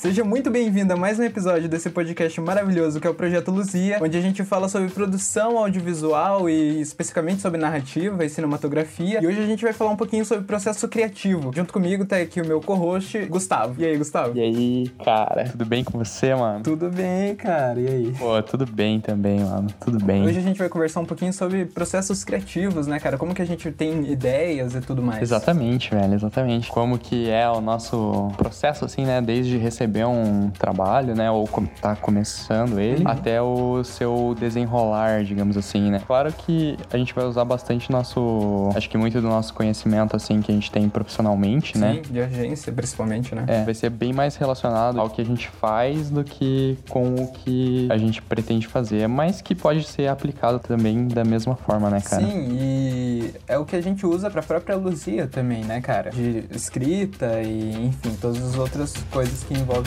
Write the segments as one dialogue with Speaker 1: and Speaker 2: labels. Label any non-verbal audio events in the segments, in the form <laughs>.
Speaker 1: Seja muito bem-vindo a mais um episódio desse podcast maravilhoso que é o Projeto Luzia, onde a gente fala sobre produção audiovisual e especificamente sobre narrativa e cinematografia. E hoje a gente vai falar um pouquinho sobre processo criativo. Junto comigo tá aqui o meu co-host, Gustavo. E aí, Gustavo?
Speaker 2: E aí, cara? Tudo bem com você, mano?
Speaker 1: Tudo bem, cara. E aí?
Speaker 2: Pô, tudo bem também, mano. Tudo bem.
Speaker 1: Hoje a gente vai conversar um pouquinho sobre processos criativos, né, cara? Como que a gente tem ideias e tudo mais.
Speaker 2: Exatamente, velho, exatamente. Como que é o nosso processo, assim, né? Desde receber um trabalho, né? Ou tá começando ele, uhum. até o seu desenrolar, digamos assim, né? Claro que a gente vai usar bastante nosso. Acho que muito do nosso conhecimento, assim, que a gente tem profissionalmente,
Speaker 1: Sim,
Speaker 2: né?
Speaker 1: de agência, principalmente, né?
Speaker 2: É, vai ser bem mais relacionado ao que a gente faz do que com o que a gente pretende fazer, mas que pode ser aplicado também da mesma forma, né, cara?
Speaker 1: Sim, e é o que a gente usa pra própria Luzia também, né, cara? De escrita e, enfim, todas as outras coisas que envolvem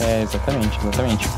Speaker 2: É, exatamente, exatamente.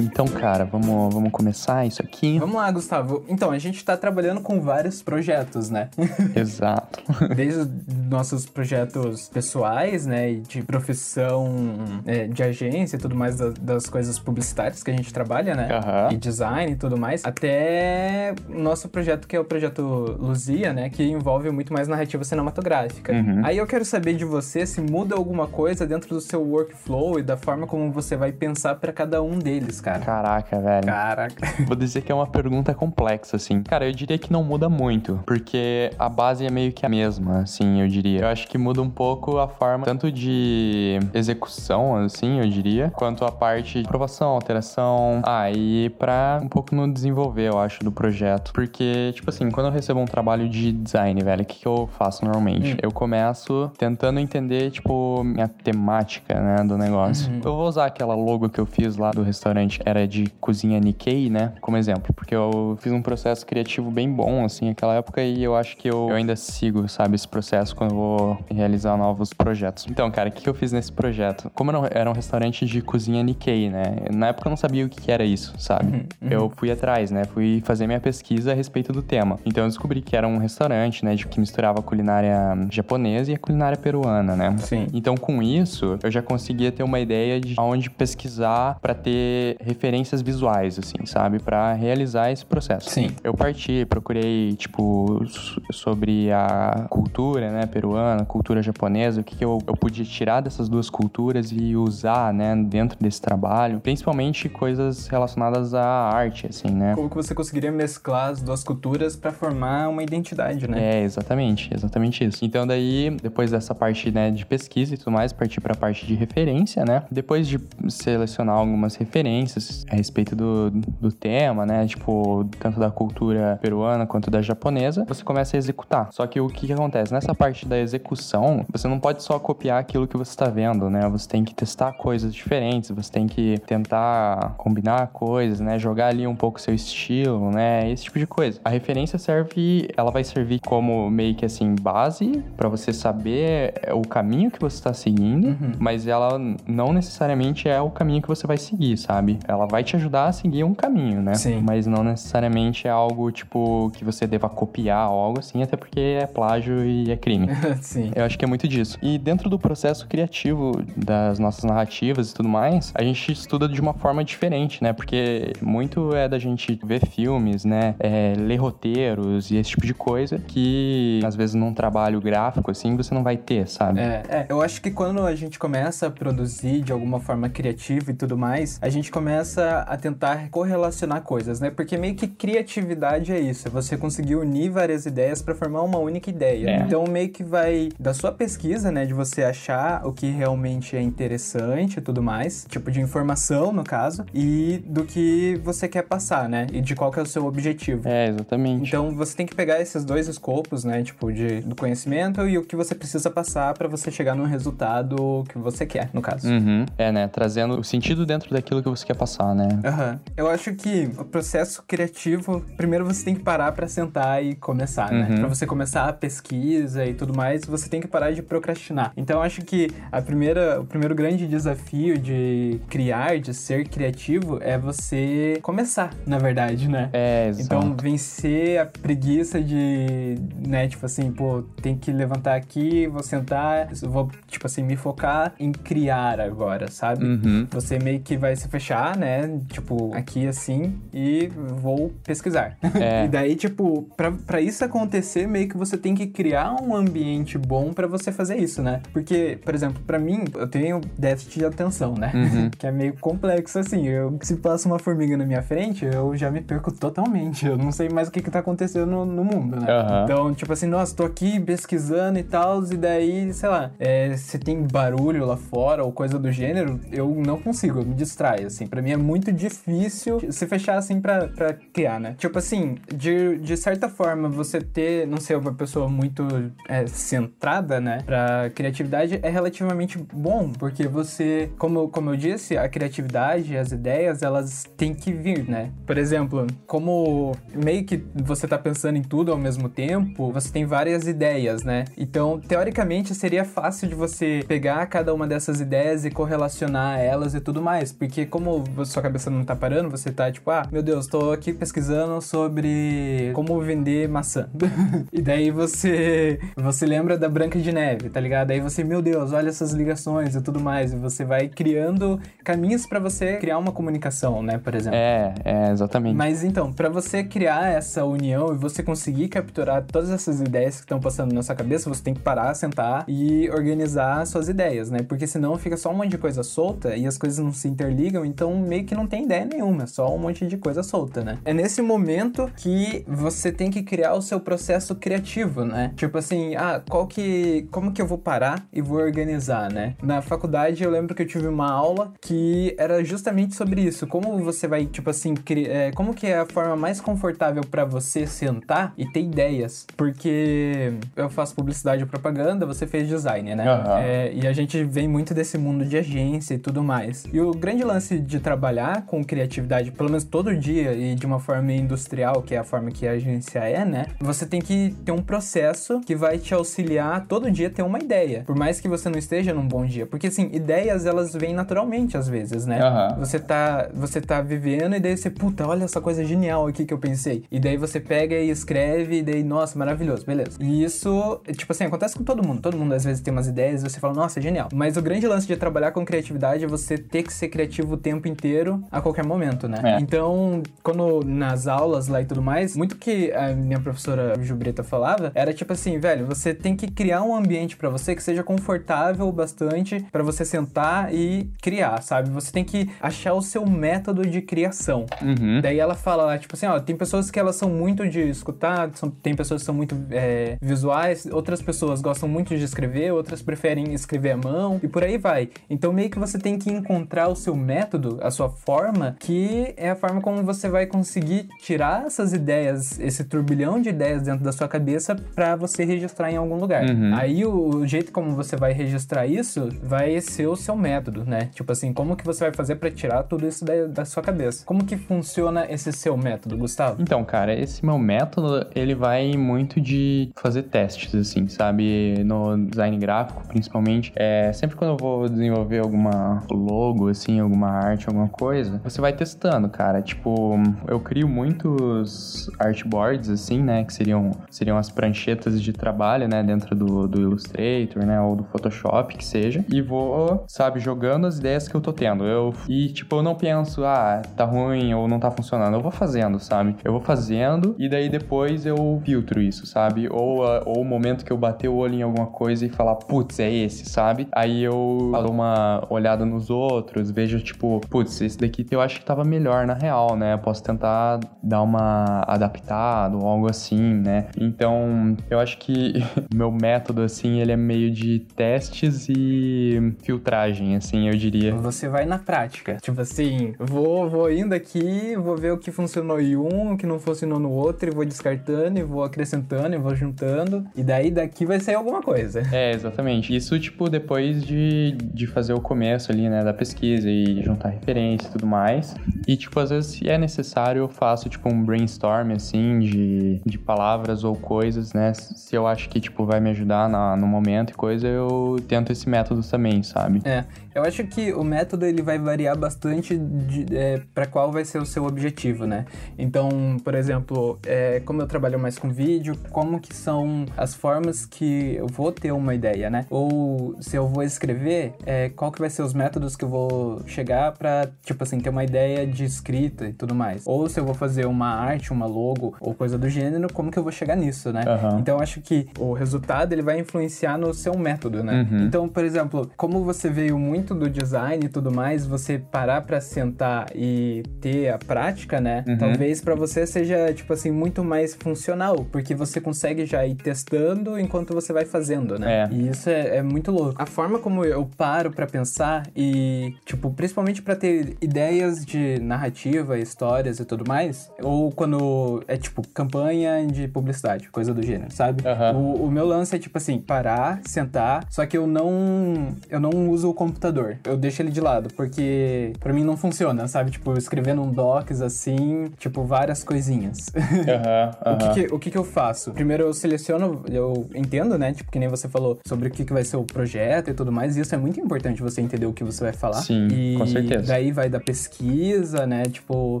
Speaker 2: Então, cara, vamos, vamos começar isso aqui.
Speaker 1: Vamos lá, Gustavo. Então, a gente tá trabalhando com vários projetos, né? <laughs>
Speaker 2: Exato.
Speaker 1: Desde nossos projetos pessoais, né? E de profissão é, de agência e tudo mais, das, das, coisas publicitárias que a gente trabalha, né?
Speaker 2: Uhum.
Speaker 1: E design e tudo mais. Até nosso projeto, que é o projeto Luzia, né? Que envolve muito mais narrativa cinematográfica.
Speaker 2: Uhum.
Speaker 1: Aí eu quero saber de você se muda alguma coisa dentro do seu workflow e da forma como você vai pensar para cada um deles, cara.
Speaker 2: Caraca, velho.
Speaker 1: Caraca. <laughs>
Speaker 2: Vou dizer que é uma pergunta complexa, assim. Cara, eu diria que não muda muito, porque a base é meio que a mesma, assim, eu diria. Eu acho que muda um pouco a forma tanto de execução, assim, eu diria, quanto a parte de aprovação, alteração, ah, e pra um pouco no desenvolver, eu acho, do projeto. Porque, tipo assim, quando eu recebo um trabalho de design, velho, o que, que eu faço normalmente? Hum. Eu começo tentando entender, tipo, minha temática, né, do negócio. Uhum. Eu vou usar aquela logo que eu fiz lá do restaurante era de cozinha Nikkei, né? Como exemplo, porque eu fiz um processo criativo bem bom, assim, naquela época e eu acho que eu, eu ainda sigo, sabe, esse processo quando eu vou realizar novos projetos. Então, cara, o que, eu fiz nesse projeto? Como era um restaurante de cozinha Nikkei, né? Na época eu não sabia o que, era isso, sabe? Uhum, uhum. Eu fui atrás, né? Fui fazer minha pesquisa a respeito do tema. Então eu descobri que era um restaurante, né, de que misturava a culinária japonesa e a culinária peruana, né?
Speaker 1: Sim.
Speaker 2: Então, com isso, eu já conseguia ter uma ideia de onde pesquisar para ter referências visuais, assim, sabe? para realizar esse processo.
Speaker 1: Sim.
Speaker 2: Eu parti, procurei, tipo, sobre a cultura, né, peruana, cultura japonesa, o que, que eu, eu podia tirar dessas duas culturas e usar, né, dentro desse trabalho. Principalmente coisas relacionadas à arte, assim, né?
Speaker 1: Como que você conseguiria mesclar as duas culturas para formar uma identidade, né?
Speaker 2: É, exatamente, exatamente isso. Então, daí, depois dessa parte, né, de pesquisa e tudo mais, parti para a parte de referência, né? Depois de selecionar algumas referências, a respeito do, do tema, né? Tipo, tanto da cultura peruana quanto da japonesa, você começa a executar. Só que o que, que acontece? Nessa parte da execução, você não pode só copiar aquilo que você está vendo, né? Você tem que testar coisas diferentes, você tem que tentar combinar coisas, né? Jogar ali um pouco seu estilo, né? Esse tipo de coisa. A referência serve, ela vai servir como meio que assim, base para você saber o caminho que você está seguindo, uhum. mas ela não necessariamente é o caminho que você vai seguir, sabe? Ela vai te te ajudar a seguir um caminho, né?
Speaker 1: Sim.
Speaker 2: Mas não necessariamente é algo, tipo, que você deva copiar ou algo assim, até porque é plágio e é crime. <laughs>
Speaker 1: Sim.
Speaker 2: Eu acho que é muito disso. E dentro do processo criativo das nossas narrativas e tudo mais, a gente estuda de uma forma diferente, né? Porque muito é da gente ver filmes, né? É, ler roteiros e esse tipo de coisa que, às vezes, num trabalho gráfico, assim, você não vai ter, sabe?
Speaker 1: É, é. Eu acho que quando a gente começa a produzir de alguma forma criativa e tudo mais, a gente começa a tentar correlacionar coisas, né? Porque meio que criatividade é isso, é você conseguir unir várias ideias para formar uma única ideia.
Speaker 2: É.
Speaker 1: Então meio que vai da sua pesquisa, né, de você achar o que realmente é interessante e tudo mais, tipo de informação no caso, e do que você quer passar, né? E de qual que é o seu objetivo.
Speaker 2: É, exatamente.
Speaker 1: Então você tem que pegar esses dois escopos, né, tipo de do conhecimento e o que você precisa passar para você chegar no resultado que você quer, no caso.
Speaker 2: Uhum. É, né, trazendo o sentido dentro daquilo que você quer passar começar, né?
Speaker 1: Aham. Eu acho que o processo criativo, primeiro você tem que parar pra sentar e começar, né?
Speaker 2: Uhum.
Speaker 1: Pra você começar a pesquisa e tudo mais, você tem que parar de procrastinar. Então eu acho que a primeira, o primeiro grande desafio de criar, de ser criativo, é você começar, na verdade, né?
Speaker 2: É, exato.
Speaker 1: Então, vencer a preguiça de, né, tipo assim, pô, tem que levantar aqui, vou sentar, vou, tipo assim, me focar em criar agora, sabe?
Speaker 2: Uhum.
Speaker 1: Você meio que vai se fechar, né? Tipo, aqui assim, e vou pesquisar.
Speaker 2: É. <laughs>
Speaker 1: e daí, tipo, pra, pra isso acontecer, meio que você tem que criar um ambiente bom pra você fazer isso, né? Porque, por exemplo, pra mim, eu tenho déficit de atenção, né?
Speaker 2: Uhum. <laughs>
Speaker 1: que é meio complexo, assim. Eu, se passa uma formiga na minha frente, eu já me perco totalmente. Eu não sei mais o que que tá acontecendo no, no mundo, né?
Speaker 2: Aham.
Speaker 1: Então, tipo assim, nossa, tô aqui pesquisando e tal, e daí, sei lá, é, se tem barulho lá fora ou coisa do gênero, eu não consigo, eu me distraio, assim. Pra mim é muito difícil se fechar, assim, pra, pra criar, né? Tipo assim, de, de certa forma, você ter, não sei, uma pessoa muito é, centrada, né, pra criatividade é relativamente bom, porque você, como, como eu disse, a criatividade, as ideias, elas têm que vir, né? Por exemplo, como meio que você tá pensando em tudo ao mesmo tempo, você tem várias ideias, né? Então, teoricamente, seria fácil de você pegar cada uma dessas ideias e correlacionar elas e tudo mais, porque como sua cabeça não tá parando, você tá tipo, ah, meu Deus, tô aqui pesquisando sobre como vender maçã. <laughs> e daí você você lembra da Branca de Neve, tá ligado? Aí você, meu Deus, olha essas ligações e tudo mais, e você vai criando caminhos pra você criar uma comunicação, né, por exemplo.
Speaker 2: É, é, exatamente.
Speaker 1: Mas então, pra você criar essa união e você conseguir capturar todas essas ideias que estão passando na sua cabeça, você tem que parar, sentar e organizar suas ideias, né? Porque senão fica só um monte de coisa solta e as coisas não se interligam, então meio que não tem ideia nenhuma, só um monte de coisa solta, né? É nesse momento que você tem que criar o seu processo criativo, né? Tipo assim, ah, qual que. Como que eu vou parar e vou organizar, né? Na faculdade eu lembro que eu tive uma aula que era justamente sobre isso. Como você vai, tipo assim, cri- é, como que é a forma mais confortável pra você sentar e ter ideias? Porque eu faço publicidade e propaganda, você fez design, né?
Speaker 2: Aham.
Speaker 1: É, e a gente vem muito desse mundo de agência e tudo mais. E o grande lance de trabalhar com criatividade, pelo menos todo dia e de uma forma industrial, que é a forma que a agência é, né? Você tem que ter um processo que vai te auxiliar todo dia a ter uma ideia. Por mais que você não esteja num bom dia. Porque, assim, ideias, elas vêm naturalmente às vezes, né?
Speaker 2: Aham.
Speaker 1: Você tá, você tá vivendo e daí você, puta, olha essa coisa genial aqui que eu pensei. E daí você pega e escreve e daí, nossa, maravilhoso, beleza. E isso, tipo assim, acontece com todo mundo. Todo mundo às vezes tem umas ideias e você fala, nossa, é genial. Mas o grande lance de trabalhar com criatividade é você ter que ser criativo o tempo inteiro, a qualquer momento, né?
Speaker 2: É.
Speaker 1: Então, quando nas aulas lá e tudo mais, muito que a minha professora Jubreta falava era tipo assim, velho, você tem que criar um ambiente pra você que seja confortável o bastante pra você sentar e criar, sabe? Você tem que achar o seu método de criação.
Speaker 2: Uhum.
Speaker 1: Daí ela fala lá, tipo assim, ó, tem pessoas que elas são muito de escutar, são- tem pessoas que são muito é, visuais, outras pessoas gostam muito de escrever, outras preferem escrever à mão, e por aí vai. Então meio que você tem que encontrar o seu método, a sua forma, que é a forma como você vai conseguir tirar essas ideias, esse turbilhão de ideias dentro da sua cabeça pra você registrar em algum lugar.
Speaker 2: Uhum.
Speaker 1: Aí o, o jeito como você vai registrar isso vai ser o seu método, né? Tipo assim, como que você vai fazer pra tirar tudo isso da, da sua cabeça? Como que funciona esse seu método, Gustavo?
Speaker 2: Então, cara, esse meu método, ele vai muito de fazer testes, assim, sabe? No design gráfico, principalmente. É, sempre quando eu vou desenvolver alguma logo, assim, alguma arte, alguma coisa, você vai testando, cara. Tipo, eu crio muitos artboards, assim, né? Que seriam, seriam as pranchetas de trabalho, né? Dentro do, do Illustrator, né? Ou do Photoshop, que seja. E vou, sabe, jogando as ideias que eu tô tendo. Eu, e, tipo, eu não penso, ah, tá ruim ou não tá funcionando. Eu vou fazendo, sabe? Eu vou fazendo e daí depois eu filtro isso, sabe? Ou, ah, ou o momento que eu bater o olho em alguma coisa e falar, putz, é esse, sabe? Aí eu dou uma olhada nos outros, vejo, tipo, putz, esse daqui eu acho que tava melhor na real, né? Eu posso tentar dar uma adaptada ou algo assim, né? Então, eu acho que <laughs> o meu método, assim, ele é meio de testes e filtragem, assim, eu diria.
Speaker 1: Você vai na prática. Tipo assim, vou, vou indo aqui, vou ver o que funcionou em um, o que não funcionou no outro, e vou descartando, e vou acrescentando, e vou juntando. E daí daqui vai sair alguma coisa.
Speaker 2: É, exatamente. Isso, tipo, depois de, de fazer o começo ali, né, da pesquisa e juntar e tudo mais. E, tipo, às vezes, se é necessário, eu faço, tipo, um brainstorm, assim, de, de palavras ou coisas, né? Se eu acho que, tipo, vai me ajudar na, no momento e coisa, eu tento esse método também, sabe?
Speaker 1: É, eu acho que o método, ele vai variar bastante de, é, para qual vai ser o seu objetivo, né? Então, por exemplo, é, como eu trabalho mais com vídeo, como que são as formas que eu vou ter uma ideia, né? Ou se eu vou escrever, é, qual que vai ser os métodos que eu vou chegar para tipo assim, ter uma ideia de escrita e tudo mais. Ou se eu vou fazer uma arte, uma logo ou coisa do gênero, como que eu vou chegar nisso, né?
Speaker 2: Uhum.
Speaker 1: Então, eu acho que o resultado, ele vai influenciar no seu método, né?
Speaker 2: Uhum.
Speaker 1: Então, por exemplo, como você veio muito do design e tudo mais, você parar para sentar e ter a prática, né?
Speaker 2: Uhum.
Speaker 1: Talvez para você seja, tipo assim, muito mais funcional, porque você consegue já ir testando enquanto você vai fazendo, né?
Speaker 2: É.
Speaker 1: E isso é, é muito louco. A forma como eu paro para pensar e, tipo, principalmente para ter ideias de narrativa, histórias e tudo mais, ou quando é, tipo, campanha de publicidade, coisa do gênero, sabe?
Speaker 2: Aham.
Speaker 1: O, o meu lance é, tipo assim, parar, sentar, só que eu não, eu não uso o computador. Eu deixo ele de lado, porque pra mim não funciona, sabe? Tipo, escrevendo um docs assim, tipo, várias coisinhas. <laughs>
Speaker 2: Aham,
Speaker 1: O,
Speaker 2: aham.
Speaker 1: que, que- o que que eu faço? Primeiro eu seleciono, eu entendo, né? Tipo, que nem você falou sobre o que, que vai ser o projeto e tudo mais. E isso é muito importante você entender o que você vai falar.
Speaker 2: Sim,
Speaker 1: e
Speaker 2: com certeza.
Speaker 1: daí vai da pesquisa, né? Tipo,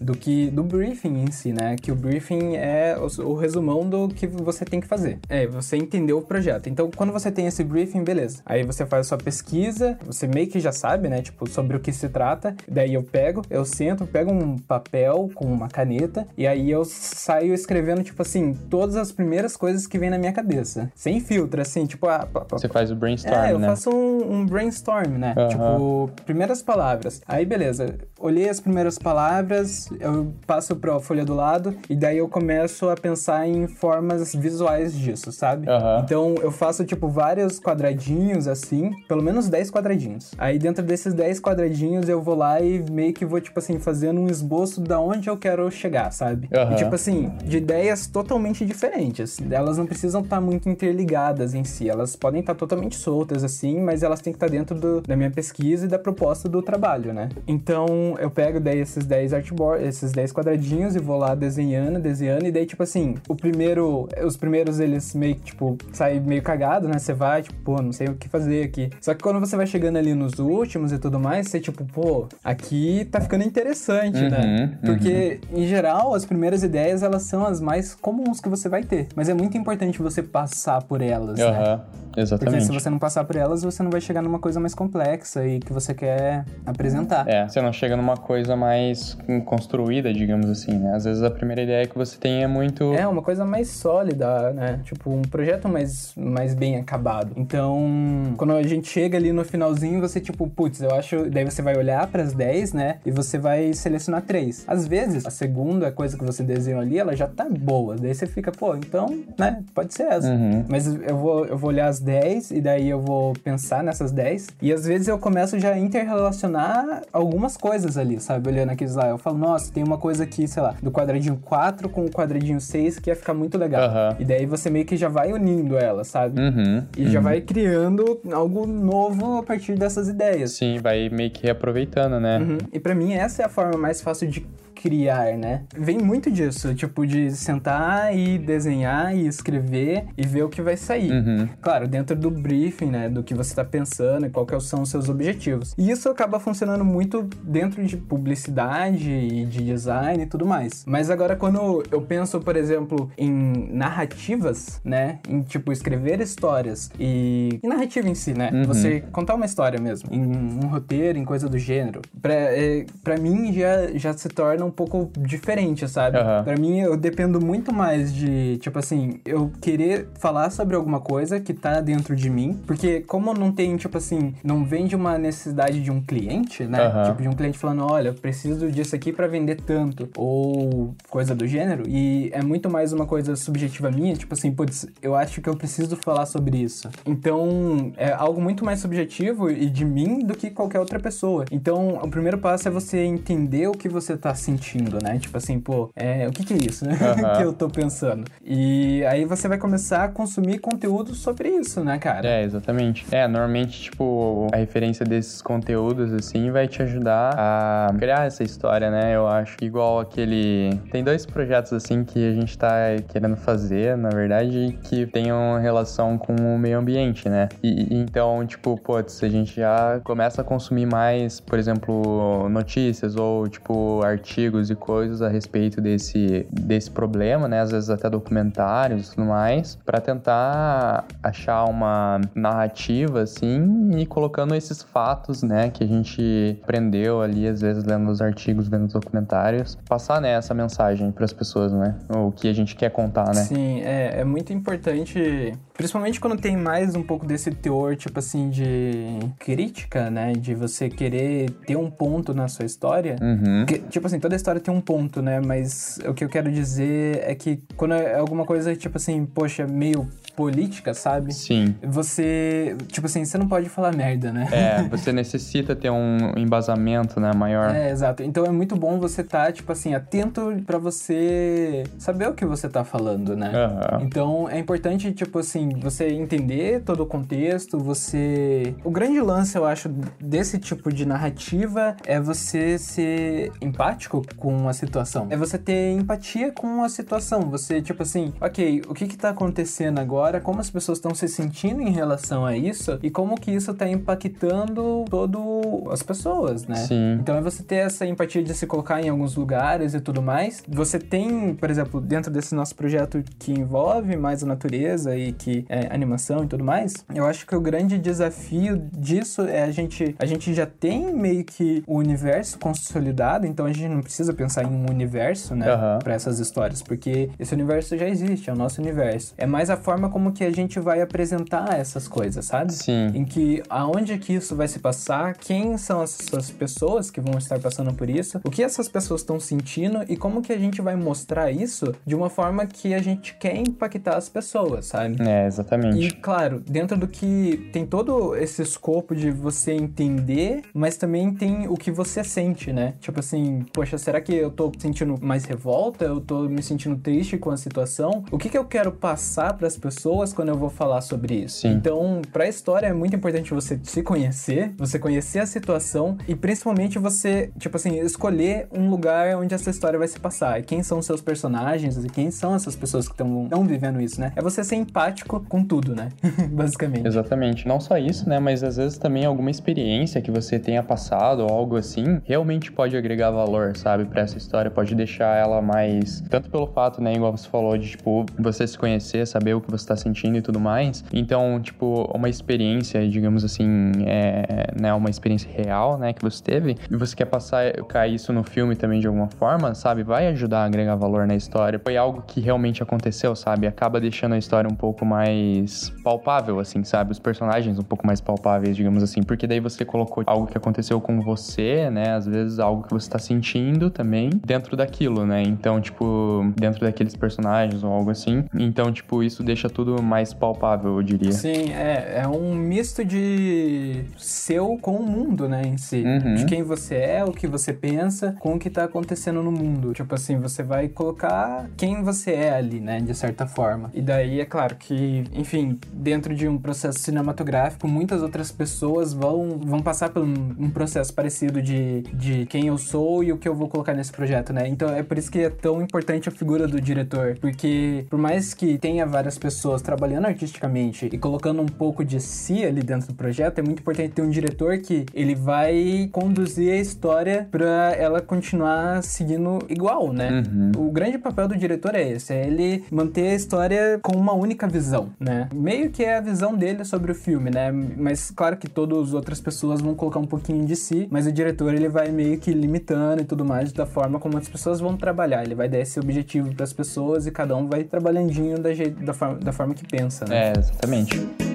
Speaker 1: do que do briefing em si, né? Que o briefing é o, o resumão do que você tem que fazer. É, você entendeu o projeto. Então, quando você tem esse briefing, beleza. Aí você faz a sua pesquisa, você meio que já sabe, né? Tipo, sobre o que se trata. Daí eu pego, eu sento, pego um papel com uma caneta e aí eu saio escrevendo, tipo assim, todas as primeiras coisas que vem na minha cabeça. Sem filtro, assim, tipo, ah, pá, pá,
Speaker 2: Você faz o brainstorm,
Speaker 1: é, eu
Speaker 2: né?
Speaker 1: faço um, um brainstorm, né?
Speaker 2: Aham.
Speaker 1: Tipo, primeiras palavras. Aí, beleza. Olhei as primeiras palavras, eu passo pra folha do lado e daí eu começo a pensar em formas visuais disso, sabe?
Speaker 2: Aham.
Speaker 1: Então, eu faço, tipo, vários quadradinhos, assim, pelo menos 10 quadradinhos. Aí, dentro desses 10 quadradinhos, eu vou lá e meio que vou, tipo assim, fazendo um esboço da onde eu quero chegar, sabe?
Speaker 2: Aham.
Speaker 1: E, tipo assim, de ideias totalmente diferentes. Elas não precisam estar muito interligadas em si. Elas podem estar totalmente soltas, assim, mas elas têm que estar dentro do- da minha pesquisa e da proposta do trabalho, né? Então, eu pego daí esses 10 artboard, esses 10 quadradinhos e vou lá desenhando, desenhando. E daí, tipo assim, o primeiro... Os primeiros, eles meio que, tipo, saem meio cagado, né? Você vai, tipo, pô, não sei o que fazer aqui. Só que quando você vai chegando ali nos últimos e tudo mais, você, tipo, pô, aqui tá ficando interessante, né?
Speaker 2: Uhum,
Speaker 1: Porque, em geral, as primeiras ideias, elas são as mais comuns que você vai ter. Mas é muito importante você passar por elas, né?
Speaker 2: Aham,
Speaker 1: Porque
Speaker 2: exatamente.
Speaker 1: se você não passar por elas, você não vai chegar numa coisa mais complexa e que você quer apresentar.
Speaker 2: É, você não chega numa coisa mais construída, digamos assim, né? Às vezes a primeira ideia que você tem é muito...
Speaker 1: É uma coisa mais sólida, né? Tipo, um projeto mais, mais bem acabado. Então, quando a gente chega ali no finalzinho, você, tipo, putz, eu acho. Daí você vai olhar pras 10, né? E você vai selecionar três. Às vezes, a segunda coisa que você desenhou ali, ela já tá boa. Daí você fica, pô, então, né? Pode ser essa.
Speaker 2: Uhum.
Speaker 1: Mas eu vou, eu vou olhar as 10 e daí eu vou pensar nessas 10. E às vezes eu começo já a interrelacionar algumas coisas ali, sabe? Olhando aqueles lá. Eu falo, nossa, tem uma coisa aqui, sei lá, do quadradinho 4 com o quadradinho 6 que ia ficar muito legal.
Speaker 2: Aham.
Speaker 1: E daí você meio que já vai unindo elas, sabe?
Speaker 2: Uhum.
Speaker 1: E já vai criando algo novo a partir dessas ideias.
Speaker 2: Sim, vai meio que reaproveitando, né?
Speaker 1: Uhum. E pra mim essa é a forma mais fácil de criar, né? Vem muito disso, tipo de sentar e desenhar e escrever e ver o que vai sair.
Speaker 2: Uhum.
Speaker 1: Claro, dentro do briefing, né, do que você tá pensando e que são os seus objetivos. E isso acaba funcionando muito dentro de publicidade e de design e tudo mais. Mas agora quando eu penso, por exemplo, em narrativas, né, em tipo escrever histórias e, e narrativa em si, né?
Speaker 2: Uhum.
Speaker 1: Você contar uma história mesmo, em um roteiro, em coisa do gênero. Pra, é, pra mim já, já se torna um pouco diferente, sabe?
Speaker 2: Aham.
Speaker 1: Pra mim eu dependo muito mais de, tipo assim, eu querer falar sobre alguma coisa que tá dentro de mim, porque como não tem, tipo assim, não vem de uma necessidade de um cliente, né?
Speaker 2: Aham.
Speaker 1: Tipo, de um cliente falando, olha, eu preciso disso aqui pra vender tanto, ou coisa do gênero, e é muito mais uma coisa subjetiva minha, tipo assim, putz, eu acho que eu preciso falar sobre isso. Então, é algo muito mais subjetivo e de mim do que qualquer outra pessoa. Então, o primeiro passo é você entender o que você tá sentindo, né? Tipo assim, pô, é, o que que é isso, né? <laughs>
Speaker 2: Aham.
Speaker 1: que eu tô pensando. E aí você vai começar a consumir conteúdo sobre isso. isso, né, cara?
Speaker 2: É, exatamente. É, normalmente, tipo, a referência desses conteúdos, assim, vai te ajudar a criar essa história, né? Eu acho. Igual aquele. Tem dois projetos, assim, que a gente tá querendo fazer, na verdade, que tenham relação com o meio ambiente, né? E, então, tipo, putz, a gente já começa a consumir mais, por exemplo, notícias ou, tipo, artigos e coisas a respeito desse, desse problema, né? Às vezes até documentários e tudo mais, para tentar achar uma narrativa, assim, e colocando esses fatos, né, que a gente aprendeu ali, às vezes lendo os artigos, vendo os documentários, passar, né, essa mensagem para as pessoas, né? O que a gente quer contar, né?
Speaker 1: Sim, é, é muito importante, principalmente quando tem mais um pouco desse teor, tipo assim, de crítica, né? De você querer ter um ponto na sua história.
Speaker 2: Uhum.
Speaker 1: Que, tipo assim, toda história tem um ponto, né? Mas o que eu quero dizer é que quando é alguma coisa, tipo assim, poxa, meio política, sabe?
Speaker 2: Sim.
Speaker 1: Você, tipo assim, você não pode falar merda, né?
Speaker 2: É, <laughs> você necessita ter um embasamento, né, maior.
Speaker 1: É, exato. Então é muito bom você estar, tá, tipo assim, atento para você saber o que você tá falando, né?
Speaker 2: Uhum.
Speaker 1: Então é importante, tipo assim, você entender todo o contexto, você. O grande lance, eu acho, desse tipo de narrativa é você ser empático com a situação. É você ter empatia com a situação. Você, tipo assim, ok, o que que tá acontecendo agora? Como as pessoas estão se sentindo em relação a isso? E como que isso tá impactando todo as pessoas, né?
Speaker 2: Sim.
Speaker 1: Então é você ter essa empatia de se colocar em alguns lugares e tudo mais. Você tem, por exemplo, dentro desse nosso projeto que envolve mais a natureza e que é animação e tudo mais, eu acho que o grande desafio disso é a gente, a gente já tem meio que o universo consolidado, então a gente não precisa pensar em um universo, né,
Speaker 2: uhum.
Speaker 1: para essas histórias, porque esse universo já existe, é o nosso universo. É mais a forma como que a gente vai apresentar essas coisas, sabe?
Speaker 2: Sim.
Speaker 1: Em que aonde que isso vai se passar, quem são essas pessoas que vão estar passando por isso, o que essas pessoas estão sentindo e como que a gente vai mostrar isso de uma forma que a gente quer impactar as pessoas, sabe?
Speaker 2: É, exatamente.
Speaker 1: E claro, dentro do que tem todo esse escopo de você entender, mas também tem o que você sente, né? Tipo assim, poxa, será que eu tô sentindo mais revolta? Eu tô me sentindo triste com a situação? O que que eu quero passar para as pessoas quando eu vou falar sobre isso?
Speaker 2: Sim.
Speaker 1: Então, para a história é muito importante você se conhecer, você conhecer a situação e principalmente você, tipo assim, escolher um lugar onde essa história vai se passar. E quem são os seus personagens e quem são essas pessoas que estão vivendo isso, né? É você ser empático com tudo, né? <laughs> Basicamente.
Speaker 2: Exatamente. Não só isso, né? Mas às vezes também alguma experiência que você tenha passado ou algo assim, realmente pode agregar valor, sabe, para essa história, pode deixar ela mais. Tanto pelo fato, né, igual você falou, de, tipo, você se conhecer, saber o que você tá sentindo e tudo mais. Então, tipo, uma experiência, digamos assim, é, né, uma experiência real, né, que você teve, e você quer passar isso no filme também de alguma forma, sabe, vai ajudar a agregar valor na história. Foi algo que realmente aconteceu, sabe? Acaba deixando a história um pouco mais palpável, assim, sabe? Os personagens um pouco mais palpáveis, digamos assim, porque daí você colocou algo que aconteceu com você, né? Às vezes algo que você tá sentindo também dentro daquilo, né? Então, tipo, dentro daqueles personagens ou algo assim. Então, tipo, isso deixa tudo mais palpável, eu diria.
Speaker 1: Sim, é, é um misto de seu com o mundo, né, em si.
Speaker 2: Uhum.
Speaker 1: De quem você é, o que você pensa, com o que tá acontecendo no mundo. Tipo assim, você vai colocar quem você é ali, né, de certa forma. E daí, é claro que, enfim, dentro de um processo cinematográfico, muitas outras pessoas vão, vão passar por um, um processo parecido de, de quem eu sou e o que eu vou colocar nesse projeto, né? Então é por isso que é tão importante a figura do diretor, porque por mais que tenha várias pessoas trabalhando artisticamente e colocando um pouco de si ali dentro do projeto, é muito importante ter um diretor que ele vai conduzir a história para ela continuar seguindo igual, né?
Speaker 2: Uhum.
Speaker 1: O grande papel do diretor é esse, é ele manter a história com uma única visão, né? Meio que é a visão dele sobre o filme, né? Mas claro que todas as outras pessoas vão colocar um pouquinho de si, mas o diretor ele vai meio que limitando e tudo mais da forma como as pessoas vão trabalhar. Ele vai dar esse objetivo para as pessoas e cada um vai trabalhandinho da, da, forma, da forma que pensa, né?
Speaker 2: É, exatamente.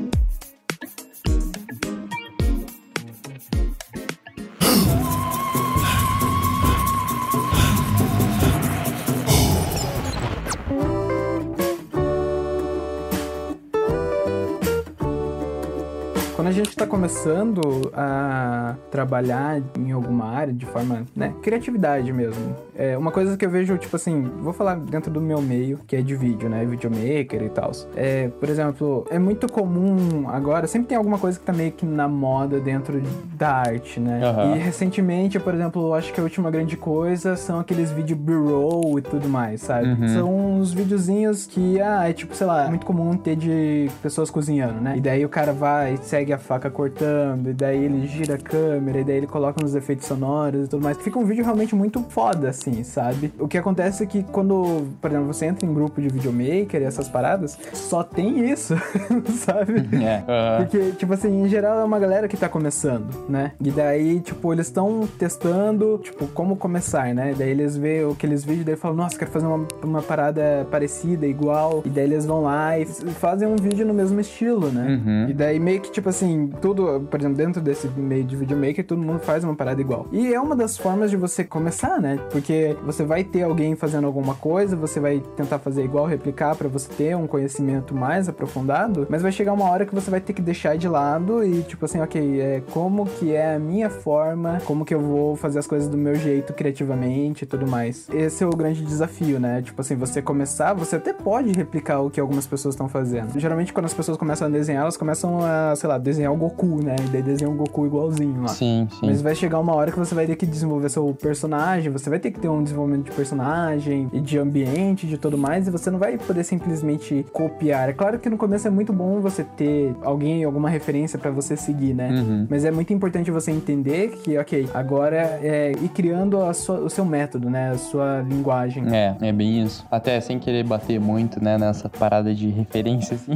Speaker 1: Gente tá começando a trabalhar em alguma área de forma, né, criatividade mesmo. É uma coisa que eu vejo, tipo assim, vou falar dentro do meu meio, que é de vídeo, né, videomaker e tal. É, por exemplo, é muito comum agora, sempre tem alguma coisa que tá meio que na moda dentro da arte, né?
Speaker 2: Aham.
Speaker 1: E recentemente, por exemplo, eu acho que a última grande coisa são aqueles vídeo b-roll e tudo mais, sabe?
Speaker 2: Uhum.
Speaker 1: São uns videozinhos que, ah, é tipo, sei lá, muito comum ter de pessoas cozinhando, né? E daí o cara vai, segue a faca cortando, e daí ele gira a câmera, e daí ele coloca uns efeitos sonoros e tudo mais. Fica um vídeo realmente muito foda, assim, sabe? O que acontece é que quando, por exemplo, você entra em grupo de videomaker e essas paradas, só tem isso, <laughs> sabe?
Speaker 2: É.
Speaker 1: Porque, tipo assim, em geral é uma galera que tá começando, né? E daí, tipo, eles estão testando, tipo, como começar, né? Daí eles vê aqueles vídeos, daí falam, nossa, quero fazer uma, uma parada parecida, igual. E daí eles vão lá e fazem um vídeo no mesmo estilo, né?
Speaker 2: Uhum.
Speaker 1: E daí meio que, tipo assim, tudo, por exemplo, dentro desse meio de videomaker, todo mundo faz uma parada igual. E é uma das formas de você começar, né? Porque você vai ter alguém fazendo alguma coisa, você vai tentar fazer igual, replicar pra você ter um conhecimento mais aprofundado, mas vai chegar uma hora que você vai ter que deixar de lado e, tipo assim, ok, é como que é a minha forma, como que eu vou fazer as coisas do meu jeito criativamente e tudo mais. Esse é o grande desafio, né? Tipo assim, você começar, você até pode replicar o que algumas pessoas estão fazendo. Geralmente, quando as pessoas começam a desenhar, elas começam a, sei lá, desenhar o Goku, né? E daí desenham o Goku igualzinho lá.
Speaker 2: Sim, sim.
Speaker 1: Mas vai chegar uma hora que você vai ter que desenvolver seu personagem, você vai ter que ter um desenvolvimento de personagem e de ambiente, de tudo mais, e você não vai poder simplesmente copiar. É claro que no começo é muito bom você ter alguém, alguma referência pra você seguir, né?
Speaker 2: Uhum.
Speaker 1: Mas é muito importante você entender que, ok, agora é ir criando sua- o seu método, né? A sua linguagem.
Speaker 2: É, é bem isso. Até sem querer bater muito, né, nessa parada de referência, assim.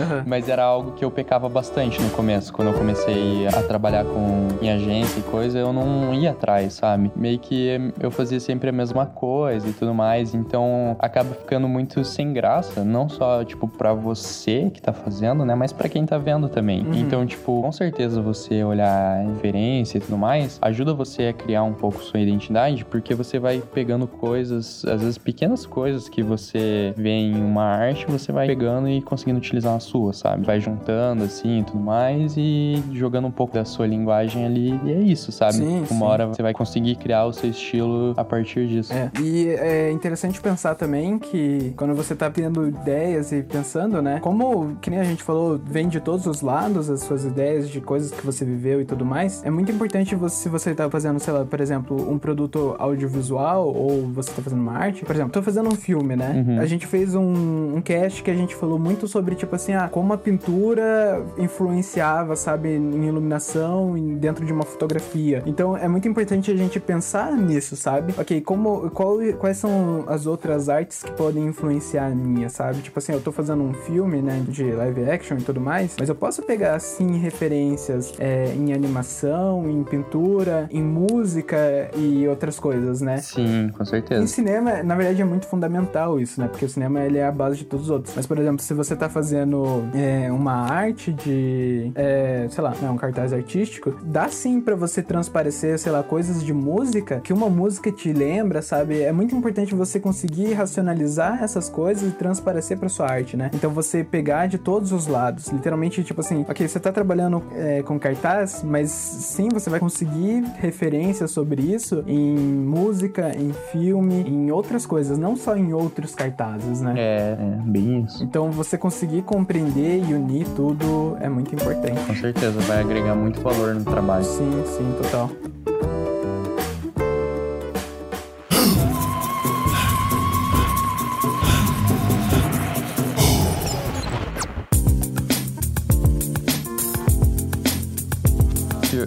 Speaker 1: Aham. <laughs>
Speaker 2: Mas era algo que eu pecava bastante no começo. Quando eu comecei a trabalhar com em agência e coisa, eu não ia atrás, sabe? Meio que eu fazia sempre a mesma coisa e tudo mais. Então acaba ficando muito sem graça. Não só, tipo, pra você que tá fazendo, né? Mas pra quem tá vendo também.
Speaker 1: Uhum.
Speaker 2: Então, tipo, com certeza você olhar a referência e tudo mais ajuda você a criar um pouco sua identidade, porque você vai pegando coisas, às vezes pequenas coisas que você vê em uma arte, você vai pegando e conseguindo utilizar na sua, sabe? Vai juntando assim e tudo mais e jogando um pouco da sua linguagem ali. E é isso, sabe?
Speaker 1: Sim,
Speaker 2: uma
Speaker 1: sim.
Speaker 2: hora você vai conseguir criar o seu estilo a partir disso.
Speaker 1: É, e é interessante pensar também que quando você tá tendo ideias e pensando, né? Como, que nem a gente falou, vem de todos os lados as suas ideias de coisas que você viveu e tudo mais, é muito importante você, se você tá fazendo, sei lá, por exemplo, um produto audiovisual ou você tá fazendo uma arte, por exemplo, tô fazendo um filme, né?
Speaker 2: Uhum.
Speaker 1: A gente fez um, um cast que a gente falou muito sobre, tipo assim, ah, como a pintura influenciava, sabe, em iluminação em- dentro de uma fotografia. Então é muito importante a gente pensar nisso, sabe? Ok, como, qual, quais são as outras artes que podem influenciar a minha, sabe? Tipo assim, eu tô fazendo um filme, né, de live action e tudo mais, mas eu posso pegar, assim, referências é, em animação, em pintura, em música e outras coisas, né?
Speaker 2: Sim, com
Speaker 1: Em
Speaker 2: certeza.
Speaker 1: cinema, na verdade, é muito fundamental isso, né? Porque o cinema ele é a base de todos os outros. Mas, por exemplo, se você tá fazendo é, uma arte de, é, sei lá, né, um cartaz artístico, dá sim pra você transparecer, sei lá, coisas de música que uma música te lembra, sabe? É muito importante você conseguir racionalizar essas coisas e transparecer pra sua arte, né? Então você pegar de todos os lados, literalmente, tipo assim, ok, você tá trabalhando é, com cartaz, mas sim, você vai conseguir referências sobre isso em música, em filme, em outras coisas, não só em outros cartazes, né?
Speaker 2: É, é bem isso.
Speaker 1: Então você conseguir compreender e unir tudo é muito importante.
Speaker 2: Com certeza, vai agregar muito valor no trabalho.
Speaker 1: Sim, sim, total.